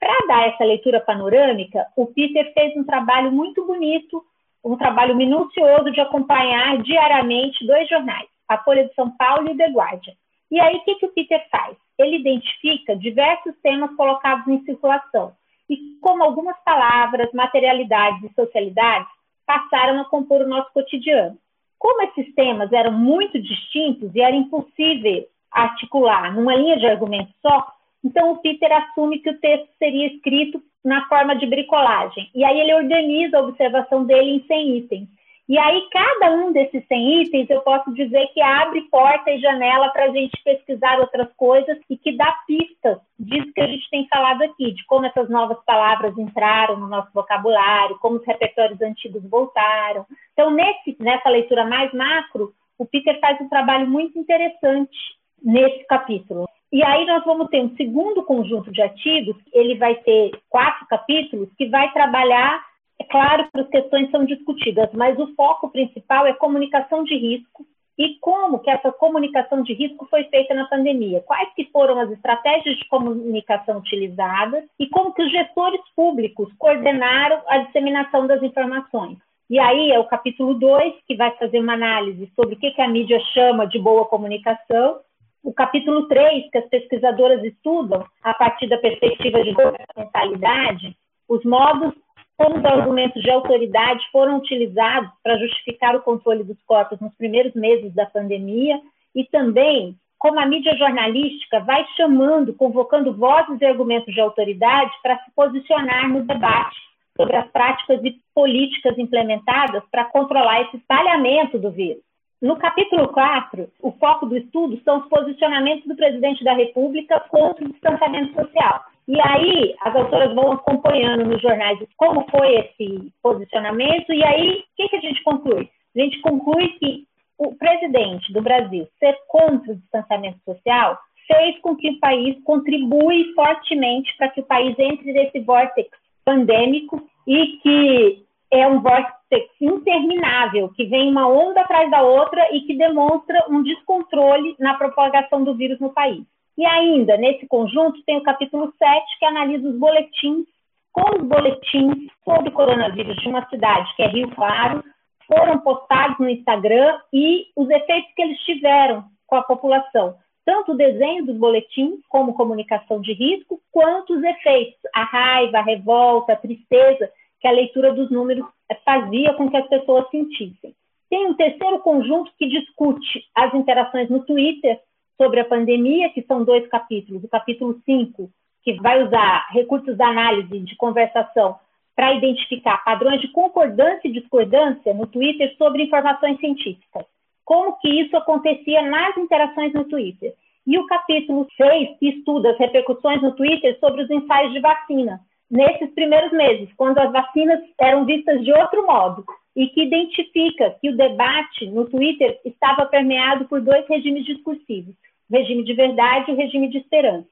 Para dar essa leitura panorâmica, o Peter fez um trabalho muito bonito, um trabalho minucioso de acompanhar diariamente dois jornais, a Folha de São Paulo e o The Guardian. E aí, o que, que o Peter faz? Ele identifica diversos temas colocados em circulação, e como algumas palavras, materialidades e socialidades passaram a compor o nosso cotidiano. Como esses temas eram muito distintos e era impossível articular numa linha de argumento só, então o Peter assume que o texto seria escrito na forma de bricolagem. E aí ele organiza a observação dele em 100 itens. E aí, cada um desses 100 itens, eu posso dizer que abre porta e janela para a gente pesquisar outras coisas e que dá pistas disso que a gente tem falado aqui, de como essas novas palavras entraram no nosso vocabulário, como os repertórios antigos voltaram. Então, nesse, nessa leitura mais macro, o Peter faz um trabalho muito interessante nesse capítulo. E aí nós vamos ter um segundo conjunto de artigos, ele vai ter quatro capítulos, que vai trabalhar é claro que as questões são discutidas, mas o foco principal é comunicação de risco e como que essa comunicação de risco foi feita na pandemia, quais que foram as estratégias de comunicação utilizadas e como que os gestores públicos coordenaram a disseminação das informações. E aí é o capítulo 2, que vai fazer uma análise sobre o que, que a mídia chama de boa comunicação, o capítulo 3, que as pesquisadoras estudam a partir da perspectiva de governamentalidade, os modos como os argumentos de autoridade foram utilizados para justificar o controle dos corpos nos primeiros meses da pandemia e também como a mídia jornalística vai chamando, convocando vozes e argumentos de autoridade para se posicionar no debate sobre as práticas e políticas implementadas para controlar esse espalhamento do vírus. No capítulo 4, o foco do estudo são os posicionamentos do presidente da República contra o distanciamento social. E aí, as autoras vão acompanhando nos jornais como foi esse posicionamento, e aí, o que, que a gente conclui? A gente conclui que o presidente do Brasil ser contra o distanciamento social fez com que o país contribui fortemente para que o país entre nesse vórtice pandêmico e que é um vórtice interminável, que vem uma onda atrás da outra e que demonstra um descontrole na propagação do vírus no país. E ainda, nesse conjunto, tem o capítulo 7, que analisa os boletins, como os boletins sobre o coronavírus de uma cidade, que é Rio Claro, foram postados no Instagram e os efeitos que eles tiveram com a população. Tanto o desenho dos boletins, como comunicação de risco, quanto os efeitos, a raiva, a revolta, a tristeza que a leitura dos números fazia com que as pessoas sentissem. Tem um terceiro conjunto que discute as interações no Twitter sobre a pandemia, que são dois capítulos. O capítulo 5, que vai usar recursos de análise de conversação para identificar padrões de concordância e discordância no Twitter sobre informações científicas. Como que isso acontecia nas interações no Twitter. E o capítulo 6, que estuda as repercussões no Twitter sobre os ensaios de vacina, nesses primeiros meses, quando as vacinas eram vistas de outro modo. e que identifica que o debate no Twitter estava permeado por dois regimes discursivos, regime de verdade e regime de esperança.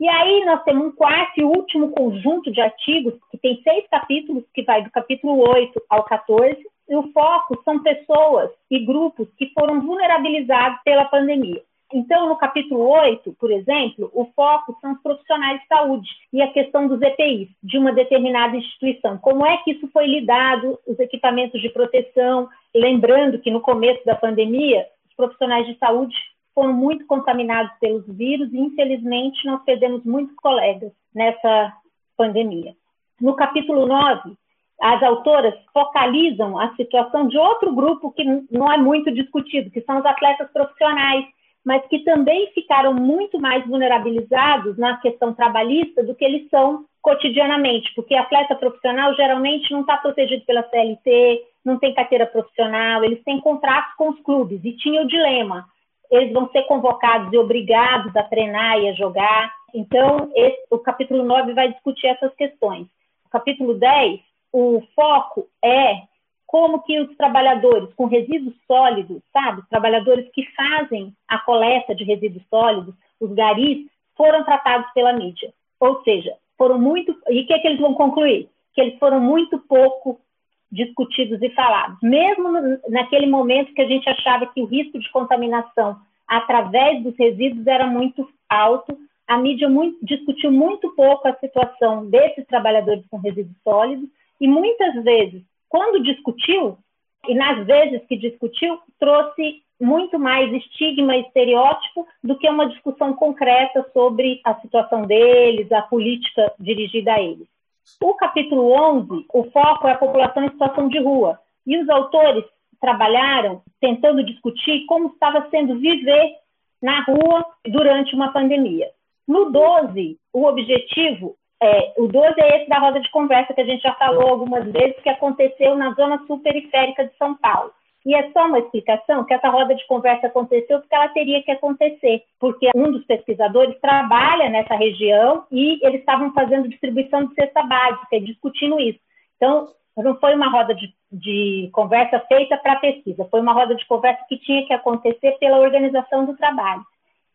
E aí nós temos um quarto e último conjunto de artigos, que tem seis capítulos, que vai do capítulo 8 ao 14, e o foco são pessoas e grupos que foram vulnerabilizados pela pandemia. Então, no capítulo 8, por exemplo, o foco são os profissionais de saúde e a questão dos EPIs de uma determinada instituição. Como é que isso foi lidado, os equipamentos de proteção? Lembrando que no começo da pandemia, os profissionais de saúde foram muito contaminados pelos vírus e, infelizmente, nós perdemos muitos colegas nessa pandemia. No capítulo 9, as autoras focalizam a situação de outro grupo que não é muito discutido, que são os atletas profissionais, mas que também ficaram muito mais vulnerabilizados na questão trabalhista do que eles são cotidianamente, porque atleta profissional geralmente não está protegido pela CLT, não tem carteira profissional, eles têm contratos com os clubes e tinha o dilema eles vão ser convocados e obrigados a treinar e a jogar. Então, esse, o capítulo 9 vai discutir essas questões. O capítulo 10, o foco é como que os trabalhadores com resíduos sólidos, sabe, trabalhadores que fazem a coleta de resíduos sólidos, os garis, foram tratados pela mídia. Ou seja, foram muito. E o que, é que eles vão concluir? Que eles foram muito pouco discutidos e falados. Mesmo naquele momento que a gente achava que o risco de contaminação através dos resíduos era muito alto, a mídia muito, discutiu muito pouco a situação desses trabalhadores com resíduos sólidos e muitas vezes, quando discutiu, e nas vezes que discutiu, trouxe muito mais estigma e estereótipo do que uma discussão concreta sobre a situação deles, a política dirigida a eles. O capítulo 11, o foco é a população em situação de rua. E os autores trabalharam tentando discutir como estava sendo viver na rua durante uma pandemia. No 12, o objetivo é, o 12 é esse da roda de conversa que a gente já falou algumas vezes, que aconteceu na zona sul periférica de São Paulo. E é só uma explicação que essa roda de conversa aconteceu porque ela teria que acontecer, porque um dos pesquisadores trabalha nessa região e eles estavam fazendo distribuição de cesta básica, discutindo isso. Então, não foi uma roda de, de conversa feita para pesquisa, foi uma roda de conversa que tinha que acontecer pela organização do trabalho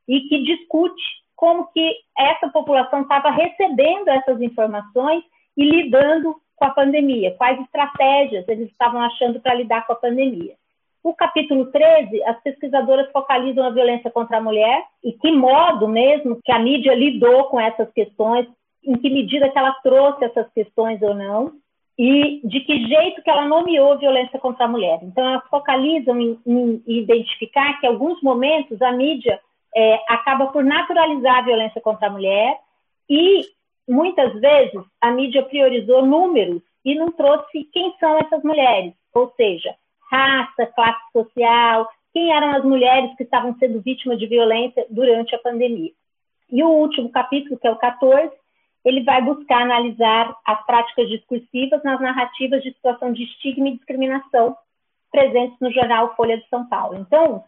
e que discute como que essa população estava recebendo essas informações e lidando com a pandemia, quais estratégias eles estavam achando para lidar com a pandemia. O capítulo 13, as pesquisadoras focalizam a violência contra a mulher e que modo mesmo que a mídia lidou com essas questões, em que medida que ela trouxe essas questões ou não, e de que jeito que ela nomeou violência contra a mulher. Então, elas focalizam em, em identificar que, em alguns momentos, a mídia é, acaba por naturalizar a violência contra a mulher e, muitas vezes, a mídia priorizou números e não trouxe quem são essas mulheres, ou seja, raça, classe social, quem eram as mulheres que estavam sendo vítimas de violência durante a pandemia. E o último capítulo, que é o 14, ele vai buscar analisar as práticas discursivas nas narrativas de situação de estigma e discriminação presentes no jornal Folha de São Paulo. Então,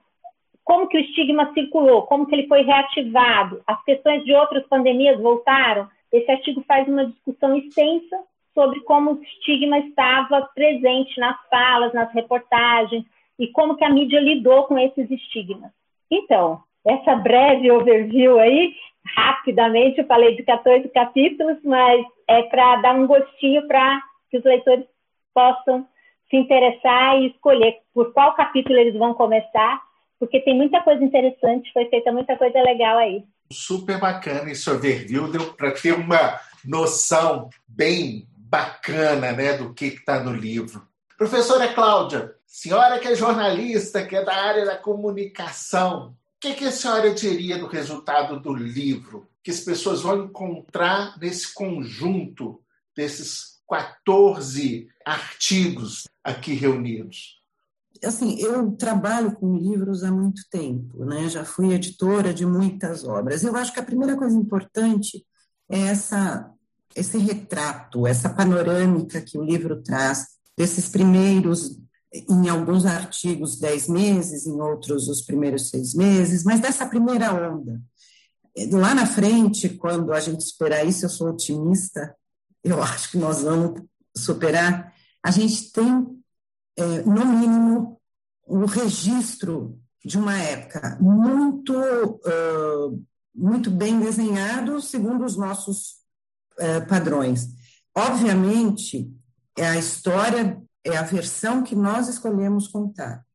como que o estigma circulou, como que ele foi reativado, as questões de outras pandemias voltaram, esse artigo faz uma discussão extensa sobre como o estigma estava presente nas falas, nas reportagens, e como que a mídia lidou com esses estigmas. Então, essa breve overview aí, rapidamente, eu falei de 14 capítulos, mas é para dar um gostinho para que os leitores possam se interessar e escolher por qual capítulo eles vão começar, porque tem muita coisa interessante, foi feita muita coisa legal aí. Super bacana esse overview, deu para ter uma noção bem bacana né, do que está no livro. Professora Cláudia, senhora que é jornalista, que é da área da comunicação, o que, que a senhora diria do resultado do livro? Que as pessoas vão encontrar nesse conjunto desses 14 artigos aqui reunidos? Assim, eu trabalho com livros há muito tempo, né? Já fui editora de muitas obras. Eu acho que a primeira coisa importante é essa esse retrato, essa panorâmica que o livro traz desses primeiros, em alguns artigos, dez meses, em outros, os primeiros seis meses, mas dessa primeira onda. Lá na frente, quando a gente esperar isso, eu sou otimista, eu acho que nós vamos superar. A gente tem é, no mínimo, o registro de uma época muito, uh, muito bem desenhado segundo os nossos uh, padrões. Obviamente, é a história, é a versão que nós escolhemos contar.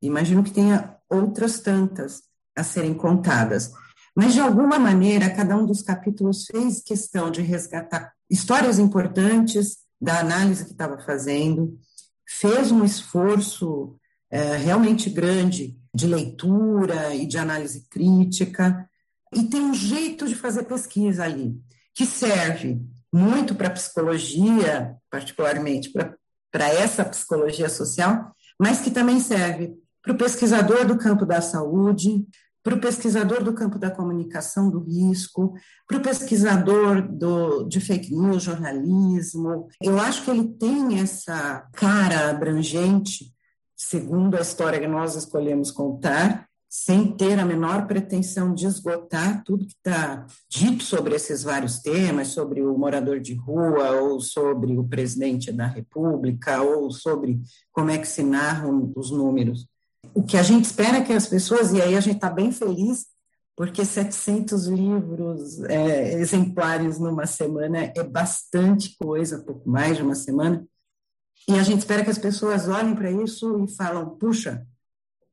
Imagino que tenha outras tantas a serem contadas. Mas, de alguma maneira, cada um dos capítulos fez questão de resgatar histórias importantes da análise que estava fazendo, fez um esforço é, realmente grande de leitura e de análise crítica, e tem um jeito de fazer pesquisa ali, que serve muito para a psicologia, particularmente para essa psicologia social, mas que também serve para o pesquisador do campo da saúde, para o pesquisador do campo da comunicação do risco, para o pesquisador do, de fake news, jornalismo. Eu acho que ele tem essa cara abrangente, segundo a história que nós escolhemos contar, sem ter a menor pretensão de esgotar tudo que está dito sobre esses vários temas, sobre o morador de rua, ou sobre o presidente da República, ou sobre como é que se narram os números. O que a gente espera é que as pessoas, e aí a gente está bem feliz, porque 700 livros é, exemplares numa semana é bastante coisa, pouco mais de uma semana, e a gente espera que as pessoas olhem para isso e falam, puxa,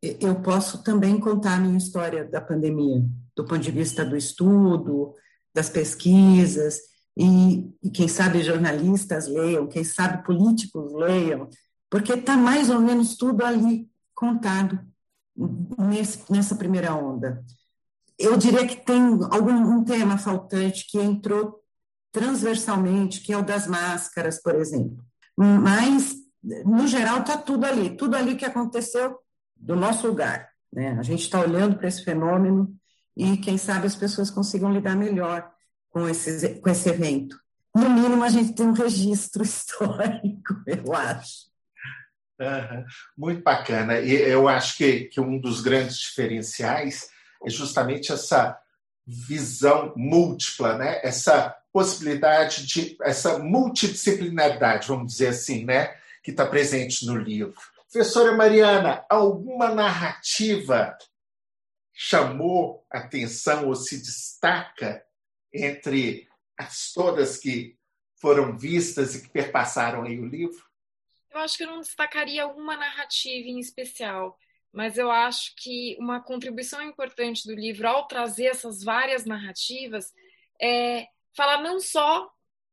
eu posso também contar a minha história da pandemia, do ponto de vista do estudo, das pesquisas, e, e quem sabe jornalistas leiam, quem sabe políticos leiam, porque está mais ou menos tudo ali contado nesse, nessa primeira onda. Eu diria que tem algum um tema faltante que entrou transversalmente, que é o das máscaras, por exemplo. Mas, no geral, está tudo ali, tudo ali que aconteceu do nosso lugar. Né? A gente está olhando para esse fenômeno e, quem sabe, as pessoas consigam lidar melhor com esse, com esse evento. No mínimo, a gente tem um registro histórico, eu acho. Uhum. Muito bacana. E eu acho que, que um dos grandes diferenciais é justamente essa visão múltipla, né? essa possibilidade de, essa multidisciplinaridade, vamos dizer assim, né? que está presente no livro. Professora Mariana, alguma narrativa chamou atenção ou se destaca entre as todas que foram vistas e que perpassaram aí o livro? Eu acho que eu não destacaria uma narrativa em especial, mas eu acho que uma contribuição importante do livro ao trazer essas várias narrativas é falar não só,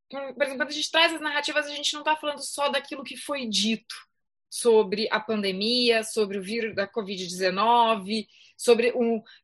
por exemplo, quando a gente traz as narrativas, a gente não está falando só daquilo que foi dito sobre a pandemia, sobre o vírus da Covid-19, sobre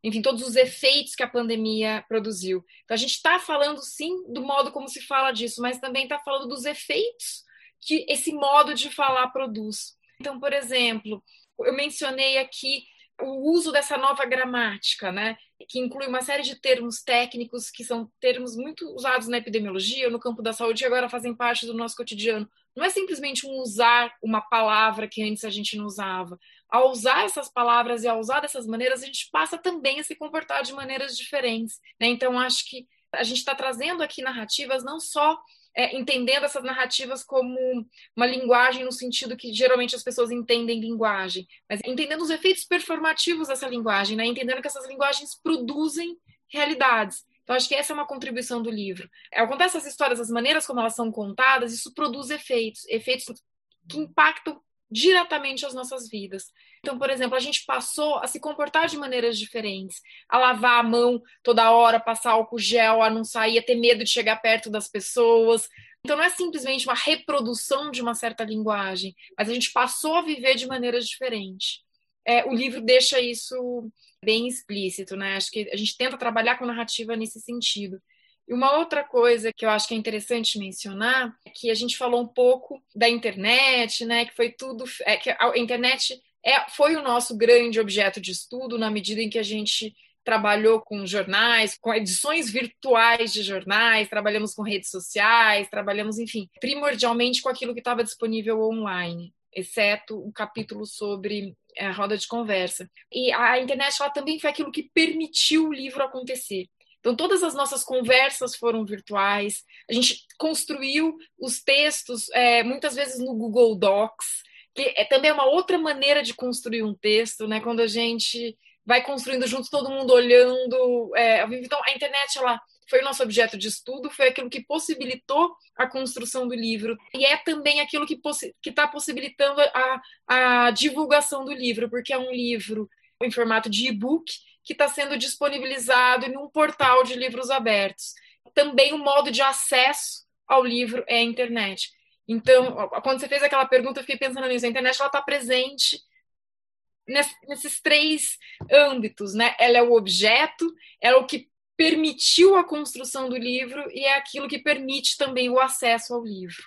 enfim, todos os efeitos que a pandemia produziu. Então a gente está falando sim do modo como se fala disso, mas também está falando dos efeitos que esse modo de falar produz. Então, por exemplo, eu mencionei aqui o uso dessa nova gramática, né, que inclui uma série de termos técnicos que são termos muito usados na epidemiologia, no campo da saúde e agora fazem parte do nosso cotidiano. Não é simplesmente um usar uma palavra que antes a gente não usava. Ao usar essas palavras e ao usar dessas maneiras, a gente passa também a se comportar de maneiras diferentes. Né? Então, acho que a gente está trazendo aqui narrativas não só é, entendendo essas narrativas como uma linguagem no sentido que geralmente as pessoas entendem linguagem, mas entendendo os efeitos performativos dessa linguagem, né? entendendo que essas linguagens produzem realidades. Então, acho que essa é uma contribuição do livro. Ao contar essas histórias, as maneiras como elas são contadas, isso produz efeitos, efeitos que impactam diretamente as nossas vidas. Então, por exemplo, a gente passou a se comportar de maneiras diferentes, a lavar a mão toda hora, passar álcool gel, a não sair, a ter medo de chegar perto das pessoas. Então, não é simplesmente uma reprodução de uma certa linguagem, mas a gente passou a viver de maneiras diferentes. É, o livro deixa isso bem explícito, né? Acho que a gente tenta trabalhar com narrativa nesse sentido. E uma outra coisa que eu acho que é interessante mencionar é que a gente falou um pouco da internet, né? Que foi tudo. É, que a internet é, foi o nosso grande objeto de estudo na medida em que a gente trabalhou com jornais, com edições virtuais de jornais, trabalhamos com redes sociais, trabalhamos, enfim, primordialmente com aquilo que estava disponível online, exceto o um capítulo sobre a roda de conversa. E a internet ela também foi aquilo que permitiu o livro acontecer. Então, todas as nossas conversas foram virtuais, a gente construiu os textos, é, muitas vezes no Google Docs. que é também uma outra maneira de construir um texto, né? Quando a gente vai construindo junto, todo mundo olhando. É, então, a internet, ela foi o nosso objeto de estudo, foi aquilo que possibilitou a construção do livro. E é também aquilo que está possibilitando a, a divulgação do livro, porque é um livro em formato de e-book que está sendo disponibilizado em um portal de livros abertos. Também o modo de acesso ao livro é a internet. Então, quando você fez aquela pergunta, eu fiquei pensando nisso. A internet está presente nesses três âmbitos, né? Ela é o objeto, é o que permitiu a construção do livro e é aquilo que permite também o acesso ao livro.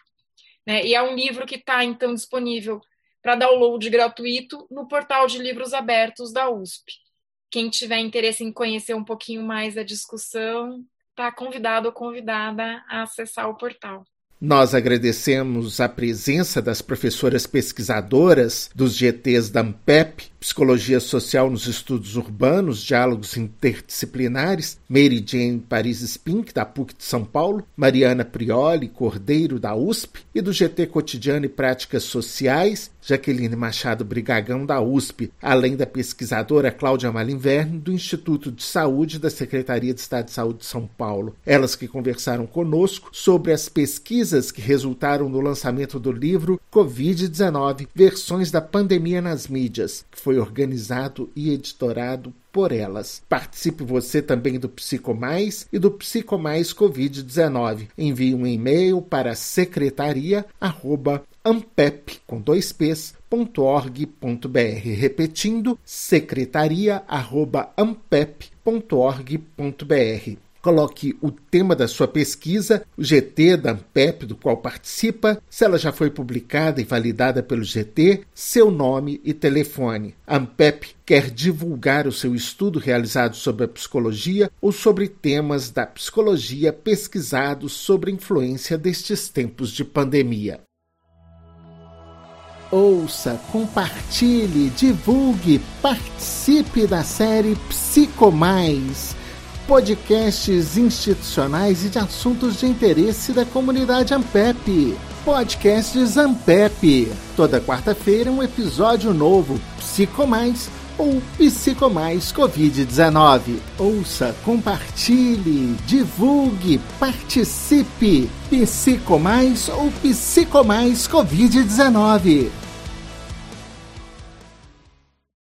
Né? E é um livro que está, então, disponível para download gratuito no portal de livros abertos da USP. Quem tiver interesse em conhecer um pouquinho mais da discussão, está convidado ou convidada a acessar o portal. Nós agradecemos a presença das professoras pesquisadoras dos GTs da AMPEP, Psicologia Social nos Estudos Urbanos, Diálogos Interdisciplinares, Mary Jane Paris Spink, da PUC de São Paulo, Mariana Prioli Cordeiro, da USP, e do GT Cotidiano e Práticas Sociais, Jaqueline Machado Brigagão, da USP, além da pesquisadora Cláudia Malinverno, do Instituto de Saúde da Secretaria de Estado de Saúde de São Paulo. Elas que conversaram conosco sobre as pesquisas que resultaram no lançamento do livro Covid-19 Versões da Pandemia nas Mídias, que foi organizado e editorado por elas. Participe você também do Psicomais e do Psicomais Covid-19. Envie um e-mail para secretaria@ampep com dois p's .org.br repetindo secretaria@ampep.org.br Coloque o tema da sua pesquisa, o GT da AMPEP, do qual participa, se ela já foi publicada e validada pelo GT, seu nome e telefone. A AMPEP quer divulgar o seu estudo realizado sobre a psicologia ou sobre temas da psicologia pesquisados sobre a influência destes tempos de pandemia. Ouça, compartilhe, divulgue, participe da série Psicomais podcasts institucionais e de assuntos de interesse da comunidade Ampep. Podcasts Ampep. Toda quarta-feira um episódio novo, Psicomais ou Psicomais Covid-19. Ouça, compartilhe, divulgue, participe. Psicomais ou Psicomais Covid-19.